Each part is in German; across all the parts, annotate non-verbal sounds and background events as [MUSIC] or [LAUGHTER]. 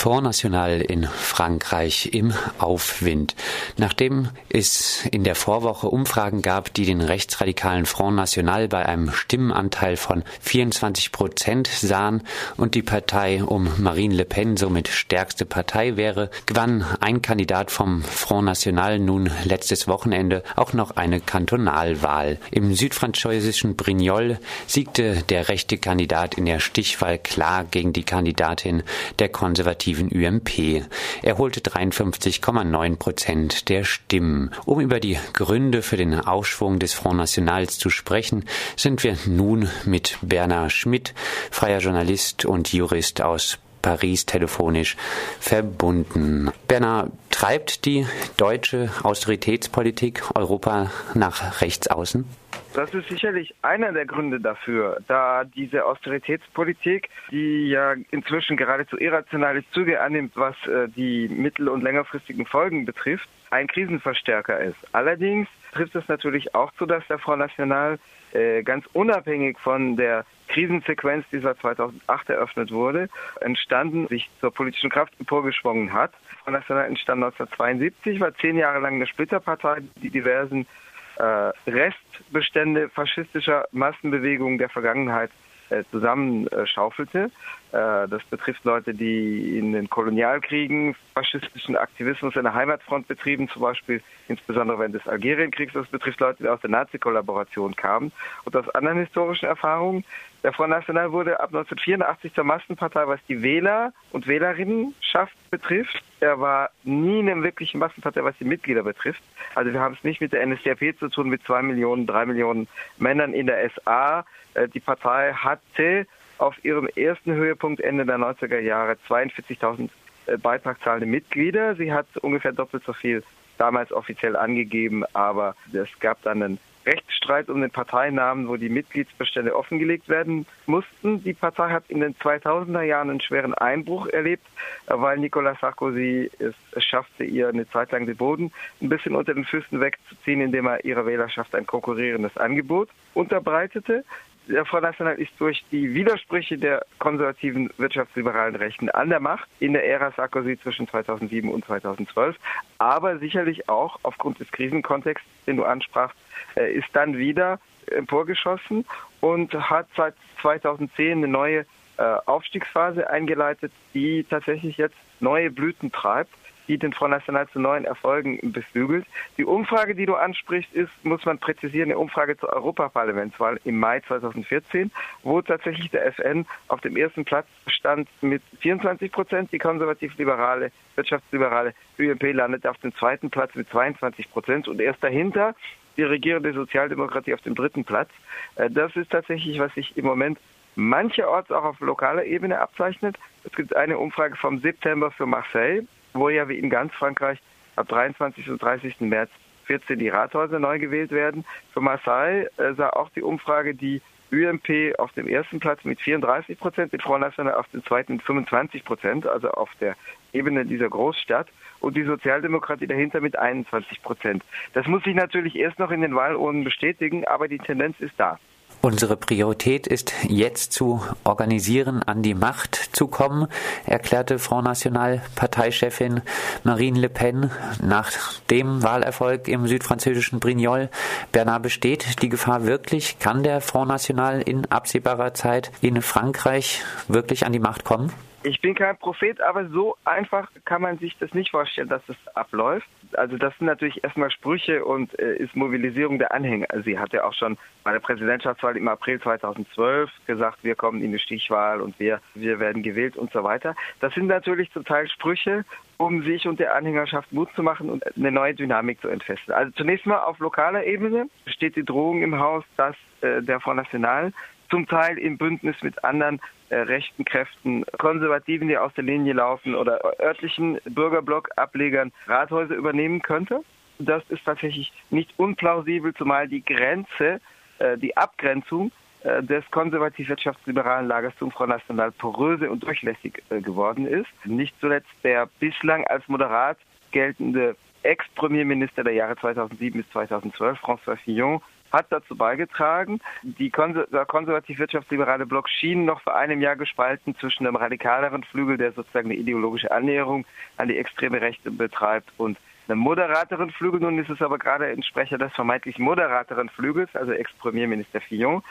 Front National in Frankreich im Aufwind. Nachdem es in der Vorwoche Umfragen gab, die den rechtsradikalen Front National bei einem Stimmenanteil von 24 Prozent sahen und die Partei um Marine Le Pen somit stärkste Partei wäre, gewann ein Kandidat vom Front National nun letztes Wochenende auch noch eine Kantonalwahl. Im südfranzösischen Brignoles siegte der rechte Kandidat in der Stichwahl klar gegen die Kandidatin der konservativen konservativen UMP. Er holte 53,9 Prozent der Stimmen. Um über die Gründe für den Aufschwung des Front Nationals zu sprechen, sind wir nun mit Bernard Schmidt, freier Journalist und Jurist aus Paris telefonisch verbunden. Bernard, treibt die deutsche Austeritätspolitik Europa nach rechts außen? Das ist sicherlich einer der Gründe dafür, da diese Austeritätspolitik, die ja inzwischen geradezu irrationales Züge annimmt, was äh, die mittel- und längerfristigen Folgen betrifft, ein Krisenverstärker ist. Allerdings trifft es natürlich auch zu, dass der Front National äh, ganz unabhängig von der Krisensequenz, die seit 2008 eröffnet wurde, entstanden, sich zur politischen Kraft emporgeschwungen hat. Front National entstand 1972, war zehn Jahre lang eine Splitterpartei, die diversen Restbestände faschistischer Massenbewegungen der Vergangenheit äh, zusammenschaufelte. Äh, das betrifft Leute, die in den Kolonialkriegen faschistischen Aktivismus in der Heimatfront betrieben, zum Beispiel insbesondere während des Algerienkriegs. Das betrifft Leute, die aus der Nazi-Kollaboration kamen und aus anderen historischen Erfahrungen. Der Front National wurde ab 1984 zur Massenpartei, was die Wähler und Wählerinnenschaft betrifft. Er war nie eine wirkliche Massenpartei, was die Mitglieder betrifft. Also wir haben es nicht mit der NSDAP zu tun, mit zwei Millionen, drei Millionen Männern in der SA. Äh, die Partei hatte auf ihrem ersten Höhepunkt Ende der 90er Jahre 42.000 äh, beitragszahlende Mitglieder. Sie hat ungefähr doppelt so viel damals offiziell angegeben, aber es gab dann einen Rechtsstreit um den Parteinamen, wo die Mitgliedsbestände offengelegt werden mussten. Die Partei hat in den 2000er Jahren einen schweren Einbruch erlebt, weil Nicolas Sarkozy es schaffte, ihr eine Zeit lang den Boden ein bisschen unter den Füßen wegzuziehen, indem er ihrer Wählerschaft ein konkurrierendes Angebot unterbreitete. Der Front National ist durch die Widersprüche der konservativen wirtschaftsliberalen Rechten an der Macht in der Ära Sarkozy zwischen 2007 und 2012, aber sicherlich auch aufgrund des Krisenkontexts, den du ansprachst, äh, ist dann wieder emporgeschossen und hat seit 2010 eine neue äh, Aufstiegsphase eingeleitet, die tatsächlich jetzt neue Blüten treibt die den Front National zu neuen Erfolgen beflügelt. Die Umfrage, die du ansprichst, ist, muss man präzisieren, eine Umfrage zur Europaparlamentswahl im Mai 2014, wo tatsächlich der FN auf dem ersten Platz stand mit 24 Prozent, die konservativ-liberale, wirtschaftsliberale ÖMP landete auf dem zweiten Platz mit 22 Prozent und erst dahinter die regierende Sozialdemokratie auf dem dritten Platz. Äh, das ist tatsächlich, was sich im Moment mancherorts auch auf lokaler Ebene abzeichnet. Es gibt eine Umfrage vom September für Marseille, wo ja wie in ganz Frankreich ab 23. und 30. März 14 die Rathäuser neu gewählt werden. Für Marseille äh, sah auch die Umfrage die UMP auf dem ersten Platz mit 34 Prozent, mit Front National auf dem zweiten mit 25 Prozent, also auf der Ebene dieser Großstadt und die Sozialdemokratie dahinter mit 21 Prozent. Das muss sich natürlich erst noch in den Wahlurnen bestätigen, aber die Tendenz ist da. Unsere Priorität ist jetzt zu organisieren, an die Macht zu kommen, erklärte Front National Parteichefin Marine Le Pen nach dem Wahlerfolg im südfranzösischen Brignoles. Bernard besteht die Gefahr wirklich? Kann der Front National in absehbarer Zeit in Frankreich wirklich an die Macht kommen? Ich bin kein Prophet, aber so einfach kann man sich das nicht vorstellen, dass es abläuft. Also das sind natürlich erstmal Sprüche und äh, ist Mobilisierung der Anhänger. Sie hat ja auch schon bei der Präsidentschaftswahl im April 2012 gesagt, wir kommen in eine Stichwahl und wir, wir werden gewählt und so weiter. Das sind natürlich zum Teil Sprüche, um sich und der Anhängerschaft Mut zu machen und eine neue Dynamik zu entfesseln. Also zunächst mal auf lokaler Ebene steht die Drohung im Haus, dass äh, der Front National zum Teil im Bündnis mit anderen äh, rechten Kräften, Konservativen, die aus der Linie laufen oder örtlichen Bürgerblock-Ablegern Rathäuser übernehmen könnte. Das ist tatsächlich nicht unplausibel, zumal die Grenze, äh, die Abgrenzung äh, des konservativ-wirtschaftsliberalen Lagers zum Front National poröse und durchlässig geworden ist. Nicht zuletzt der bislang als moderat geltende Ex-Premierminister der Jahre 2007 bis 2012, François Fillon, hat dazu beigetragen. Die konservativ-wirtschaftsliberale Block schien noch vor einem Jahr gespalten zwischen einem radikaleren Flügel, der sozusagen eine ideologische Annäherung an die extreme Rechte betreibt, und einem moderateren Flügel. Nun ist es aber gerade ein Sprecher des vermeintlich moderateren Flügels, also Ex-Premierminister Fillon,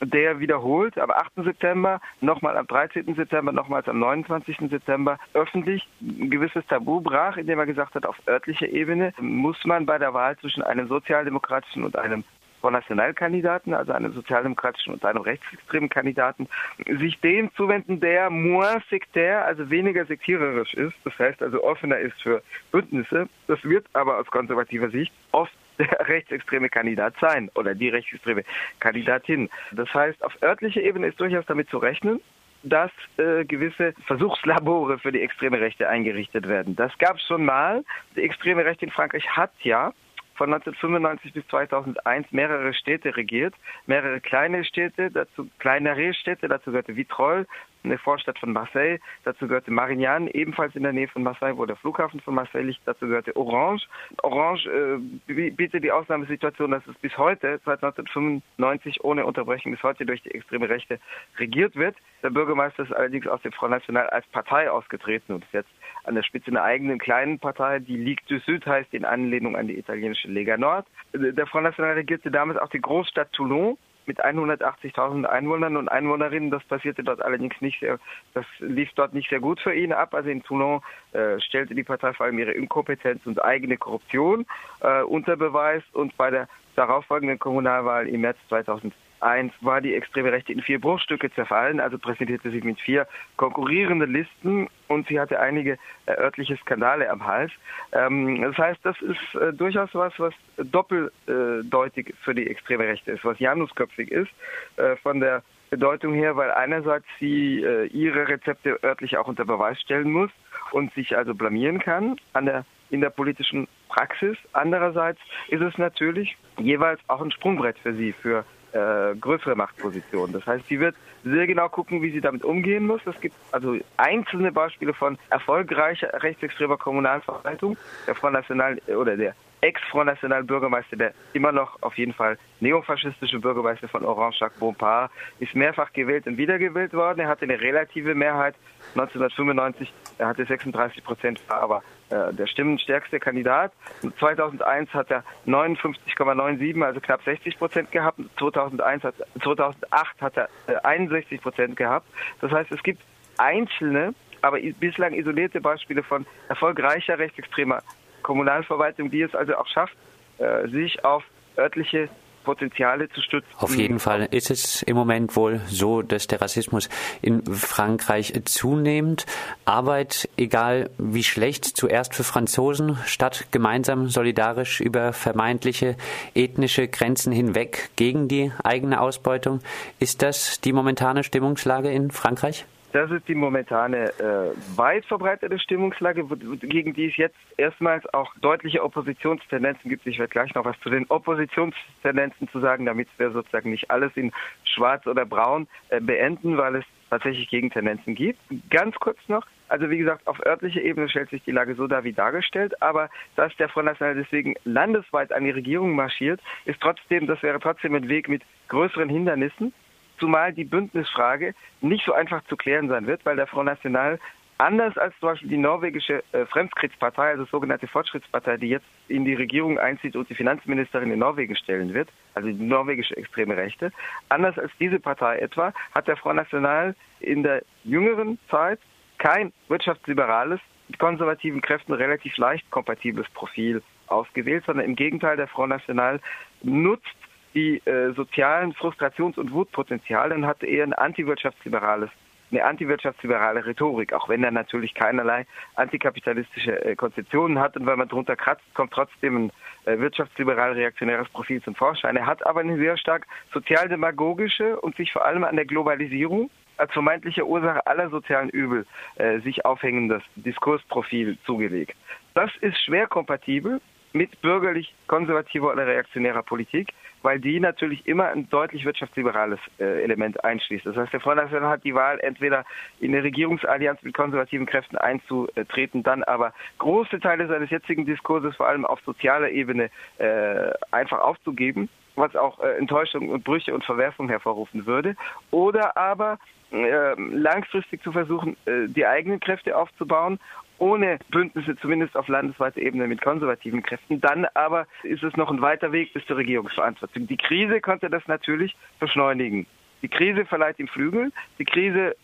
der wiederholt am 8. September, nochmal am 13. September, nochmals am 29. September öffentlich ein gewisses Tabu brach, indem er gesagt hat, auf örtlicher Ebene muss man bei der Wahl zwischen einem sozialdemokratischen und einem Front National-Kandidaten, also einem sozialdemokratischen und einem rechtsextremen Kandidaten, sich dem zuwenden, der moins sektär, also weniger sektiererisch ist, das heißt also offener ist für Bündnisse. Das wird aber aus konservativer Sicht oft der [LAUGHS] rechtsextreme Kandidat sein oder die rechtsextreme Kandidatin. Das heißt, auf örtlicher Ebene ist durchaus damit zu rechnen, dass äh, gewisse Versuchslabore für die extreme Rechte eingerichtet werden. Das gab es schon mal. Die extreme Rechte in Frankreich hat ja von 1995 bis 2001 mehrere Städte regiert, mehrere kleine Städte, dazu kleinere Städte, dazu gehörte Vitrolles, eine Vorstadt von Marseille, dazu gehörte Marignane, ebenfalls in der Nähe von Marseille, wo der Flughafen von Marseille liegt, dazu gehörte Orange. Orange äh, bietet die Ausnahmesituation, dass es bis heute, seit 1995 ohne Unterbrechung bis heute durch die extreme Rechte regiert wird. Der Bürgermeister ist allerdings aus dem Front National als Partei ausgetreten und ist jetzt an der Spitze einer eigenen kleinen Partei, die Ligue du Sud heißt, in Anlehnung an die italienische Lega Nord. Der Front National regierte damals auch die Großstadt Toulon mit 180.000 Einwohnern und Einwohnerinnen. Das passierte dort allerdings nicht sehr, das lief dort nicht sehr gut für ihn ab. Also in Toulon äh, stellte die Partei vor allem ihre Inkompetenz und eigene Korruption äh, unter Beweis und bei der darauffolgenden Kommunalwahl im März 2000 Eins war die extreme Rechte in vier Bruchstücke zerfallen, also präsentierte sie mit vier konkurrierenden Listen und sie hatte einige äh, örtliche Skandale am Hals. Ähm, das heißt, das ist äh, durchaus was, was doppeldeutig für die extreme Rechte ist, was janusköpfig ist äh, von der Bedeutung her, weil einerseits sie äh, ihre Rezepte örtlich auch unter Beweis stellen muss und sich also blamieren kann an der in der politischen Praxis. Andererseits ist es natürlich jeweils auch ein Sprungbrett für sie, für äh, größere Machtposition. Das heißt, sie wird sehr genau gucken, wie sie damit umgehen muss. Es gibt also einzelne Beispiele von erfolgreicher rechtsextremer Kommunalverwaltung. Der Front National oder der Ex-Front National Bürgermeister, der immer noch auf jeden Fall neofaschistische Bürgermeister von Orange, Jacques Bompard, ist mehrfach gewählt und wiedergewählt worden. Er hatte eine relative Mehrheit 1995. Er hatte 36 Prozent, war aber äh, der stimmenstärkste Kandidat. 2001 hat er 59,97, also knapp 60 Prozent gehabt. 2001 hat, 2008 hat er äh, 61 Prozent gehabt. Das heißt, es gibt einzelne, aber bislang isolierte Beispiele von erfolgreicher rechtsextremer Kommunalverwaltung, die es also auch schafft, äh, sich auf örtliche Potenziale zu stützen. Auf jeden Fall ist es im Moment wohl so, dass der Rassismus in Frankreich zunehmend Arbeit, egal wie schlecht, zuerst für Franzosen, statt gemeinsam solidarisch über vermeintliche ethnische Grenzen hinweg gegen die eigene Ausbeutung. Ist das die momentane Stimmungslage in Frankreich? Das ist die momentane äh, weit verbreitete Stimmungslage, gegen die es jetzt erstmals auch deutliche Oppositionstendenzen gibt. Ich werde gleich noch was zu den Oppositionstendenzen zu sagen, damit wir sozusagen nicht alles in Schwarz oder Braun äh, beenden, weil es tatsächlich Gegentendenzen gibt. Ganz kurz noch, also wie gesagt, auf örtlicher Ebene stellt sich die Lage so dar wie dargestellt, aber dass der Front National deswegen landesweit an die Regierung marschiert, ist trotzdem, das wäre trotzdem ein Weg mit größeren Hindernissen zumal die Bündnisfrage nicht so einfach zu klären sein wird, weil der Front National anders als zum Beispiel die norwegische äh, Fremdkriegspartei, also sogenannte Fortschrittspartei, die jetzt in die Regierung einzieht und die Finanzministerin in Norwegen stellen wird, also die norwegische extreme Rechte, anders als diese Partei etwa, hat der Front National in der jüngeren Zeit kein wirtschaftsliberales, mit konservativen Kräften relativ leicht kompatibles Profil ausgewählt, sondern im Gegenteil, der Front National nutzt die äh, sozialen Frustrations- und Wutpotenziale und hatte eher ein antiwirtschaftsliberales eine antiwirtschaftsliberale Rhetorik, auch wenn er natürlich keinerlei antikapitalistische äh, Konzeptionen hat und weil man drunter kratzt, kommt trotzdem ein äh, wirtschaftsliberal-reaktionäres Profil zum Vorschein. Er hat aber eine sehr stark sozialdemagogische und sich vor allem an der Globalisierung als vermeintliche Ursache aller sozialen Übel äh, sich aufhängendes Diskursprofil zugelegt. Das ist schwer kompatibel mit bürgerlich-konservativer oder reaktionärer Politik weil die natürlich immer ein deutlich wirtschaftsliberales äh, Element einschließt. Das heißt, der National hat die Wahl, entweder in eine Regierungsallianz mit konservativen Kräften einzutreten, dann aber große Teile seines jetzigen Diskurses, vor allem auf sozialer Ebene, äh, einfach aufzugeben was auch äh, Enttäuschung und Brüche und Verwerfung hervorrufen würde. Oder aber äh, langfristig zu versuchen, äh, die eigenen Kräfte aufzubauen ohne Bündnisse zumindest auf landesweiter Ebene mit konservativen Kräften. Dann aber ist es noch ein weiter Weg bis zur Regierungsverantwortung. Die Krise konnte das natürlich beschleunigen. Die Krise verleiht ihm Flügel. Die Krise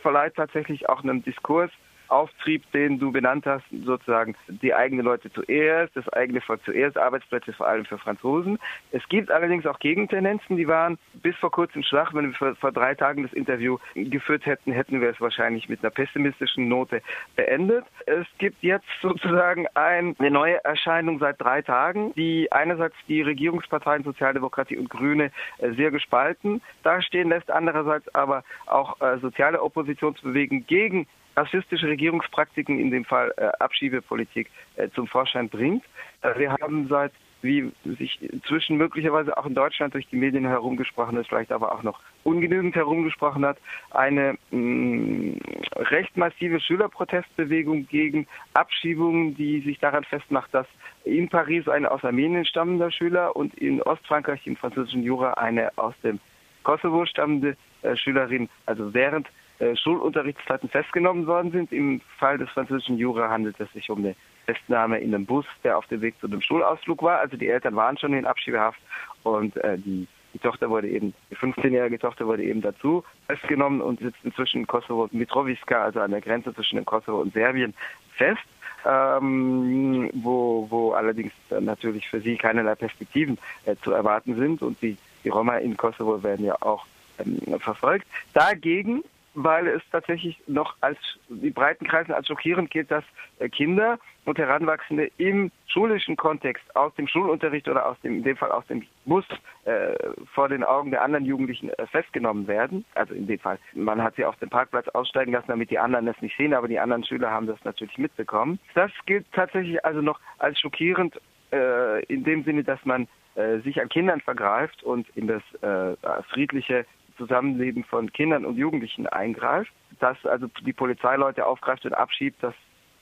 verleiht tatsächlich auch einen Diskurs, Auftrieb, den du benannt hast, sozusagen die eigenen Leute zuerst, das eigene Volk zuerst, Arbeitsplätze vor allem für Franzosen. Es gibt allerdings auch Gegentendenzen, die waren bis vor kurzem schwach. Wenn wir vor, drei Tagen das Interview geführt hätten, hätten wir es wahrscheinlich mit einer pessimistischen Note beendet. Es gibt jetzt sozusagen ein, eine neue Erscheinung seit drei Tagen, die einerseits die Regierungsparteien Sozialdemokratie und Grüne äh, sehr gespalten dastehen lässt, andererseits aber auch äh, soziale Oppositionsbewegungen gegen rassistische Regierungspraktiken, in dem Fall äh, Abschiebepolitik, äh, zum Vorschein bringt. Äh, wir haben seit, wie sich inzwischen möglicherweise auch in Deutschland durch die Medien herumgesprochen ist, vielleicht aber auch noch ungenügend herumgesprochen hat, eine mh, mm, recht massive Schülerprotestbewegung gegen Abschiebungen, die sich daran festmacht, dass in Paris eine aus Armenien stammender Schüler und in Ostfrankreich im französischen Jura eine aus dem Kosovo stammende äh, Schülerin, also während äh, Schulunterrichtszeiten festgenommen worden sind. Im Fall des französischen Jura handelt es sich um eine Festnahme in einem Bus, der auf dem Weg zu einem Schulausflug war. Also die Eltern waren schon in Abschiebehaft und äh, die, die Tochter wurde eben, die 15-jährige Tochter wurde eben dazu festgenommen und sitzt inzwischen in Kosovo Mitrovica, also an der Grenze zwischen dem Kosovo und Serbien, fest. Ähm, wo, wo allerdings natürlich für sie keinerlei Perspektiven äh, zu erwarten sind und die, die Roma in Kosovo werden ja auch ähm, verfolgt. Dagegen weil es tatsächlich noch als die breiten Kreisen als schockierend gilt, dass äh, Kinder und Heranwachsende im schulischen Kontext aus dem Schulunterricht oder aus dem in dem Fall aus dem Bus äh, vor den Augen der anderen Jugendlichen äh, festgenommen werden. Also in dem Fall, man hat sie auf dem Parkplatz aussteigen lassen, damit die anderen das nicht sehen, aber die anderen Schüler haben das natürlich mitbekommen. Das gilt tatsächlich also noch als schockierend äh, in dem Sinne, dass man äh, sich an Kindern vergreift und in das äh, friedliche Zusammenleben von Kindern und Jugendlichen eingreift. Dass also die Polizeileute aufgreift und abschiebt, das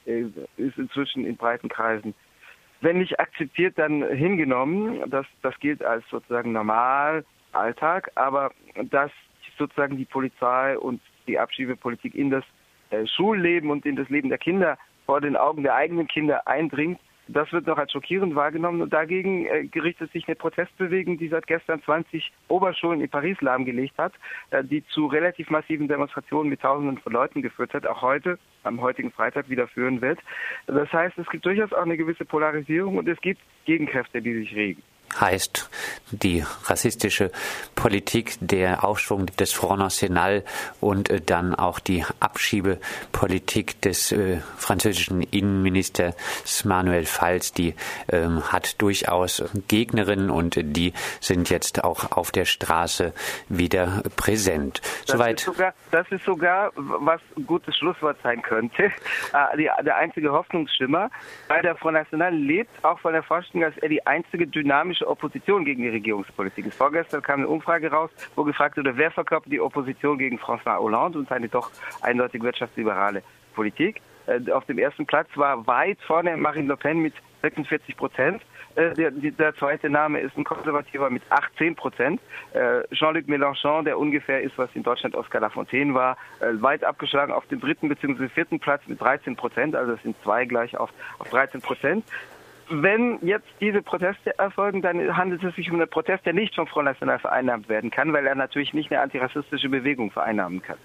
äh, ist inzwischen in breiten Kreisen, wenn nicht akzeptiert, dann hingenommen. Das, das gilt als sozusagen normal Alltag, aber dass sozusagen die Polizei und die Abschiebepolitik in das äh, Schulleben und in das Leben der Kinder vor den Augen der eigenen Kinder eindringt, das wird noch als schockierend wahrgenommen und dagegen äh, gerichtet sich eine Protestbewegung, die seit gestern 20 Oberschulen in Paris lahmgelegt hat, äh, die zu relativ massiven Demonstrationen mit Tausenden von Leuten geführt hat, auch heute, am heutigen Freitag wieder führen wird. Das heißt, es gibt durchaus auch eine gewisse Polarisierung und es gibt Gegenkräfte, die sich regen heißt die rassistische Politik, der Aufschwung des Front National und äh, dann auch die Abschiebepolitik des äh, französischen Innenministers Manuel Valls, die ähm, hat durchaus Gegnerinnen und die sind jetzt auch auf der Straße wieder präsent. Das Soweit. Ist sogar, das ist sogar, was ein gutes Schlusswort sein könnte, äh, [LAUGHS] die, der einzige Hoffnungsschimmer, weil der Front National lebt auch von der Vorstellung, dass er die einzige dynamische politische Opposition gegen die Regierungspolitik ist. Vorgestern kam eine Umfrage raus, wo gefragt wurde, wer verkörpert die Opposition gegen François Hollande und seine doch eindeutig wirtschaftsliberale Politik. Äh, auf dem ersten Platz war weit vorne Marine Le Pen mit 46 Prozent. Äh, der, der, zweite Name ist ein Konservativer mit 18 Prozent. Äh, Jean-Luc Mélenchon, der ungefähr ist, was in Deutschland Oscar Lafontaine war, weit abgeschlagen auf dem dritten bzw. vierten Platz mit 13 Prozent. Also es sind zwei gleich auf, auf 13 Prozent wenn jetzt diese Proteste erfolgen, dann handelt es sich um einen Protest, der nicht vom Front National vereinnahmt werden kann, weil er natürlich nicht eine antirassistische Bewegung vereinnahmen kann.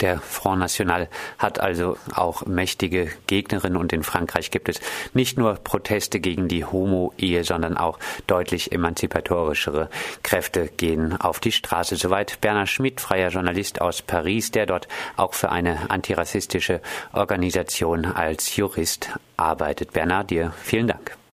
Der Front National hat also auch mächtige Gegnerinnen und in Frankreich gibt es nicht nur Proteste gegen die Homo-Ehe, sondern auch deutlich emanzipatorischere Kräfte gehen auf die Straße. Soweit Bernhard Schmidt, freier Journalist aus Paris, der dort auch für eine antirassistische Organisation als Jurist arbeitet. Bernhard, dir vielen Dank.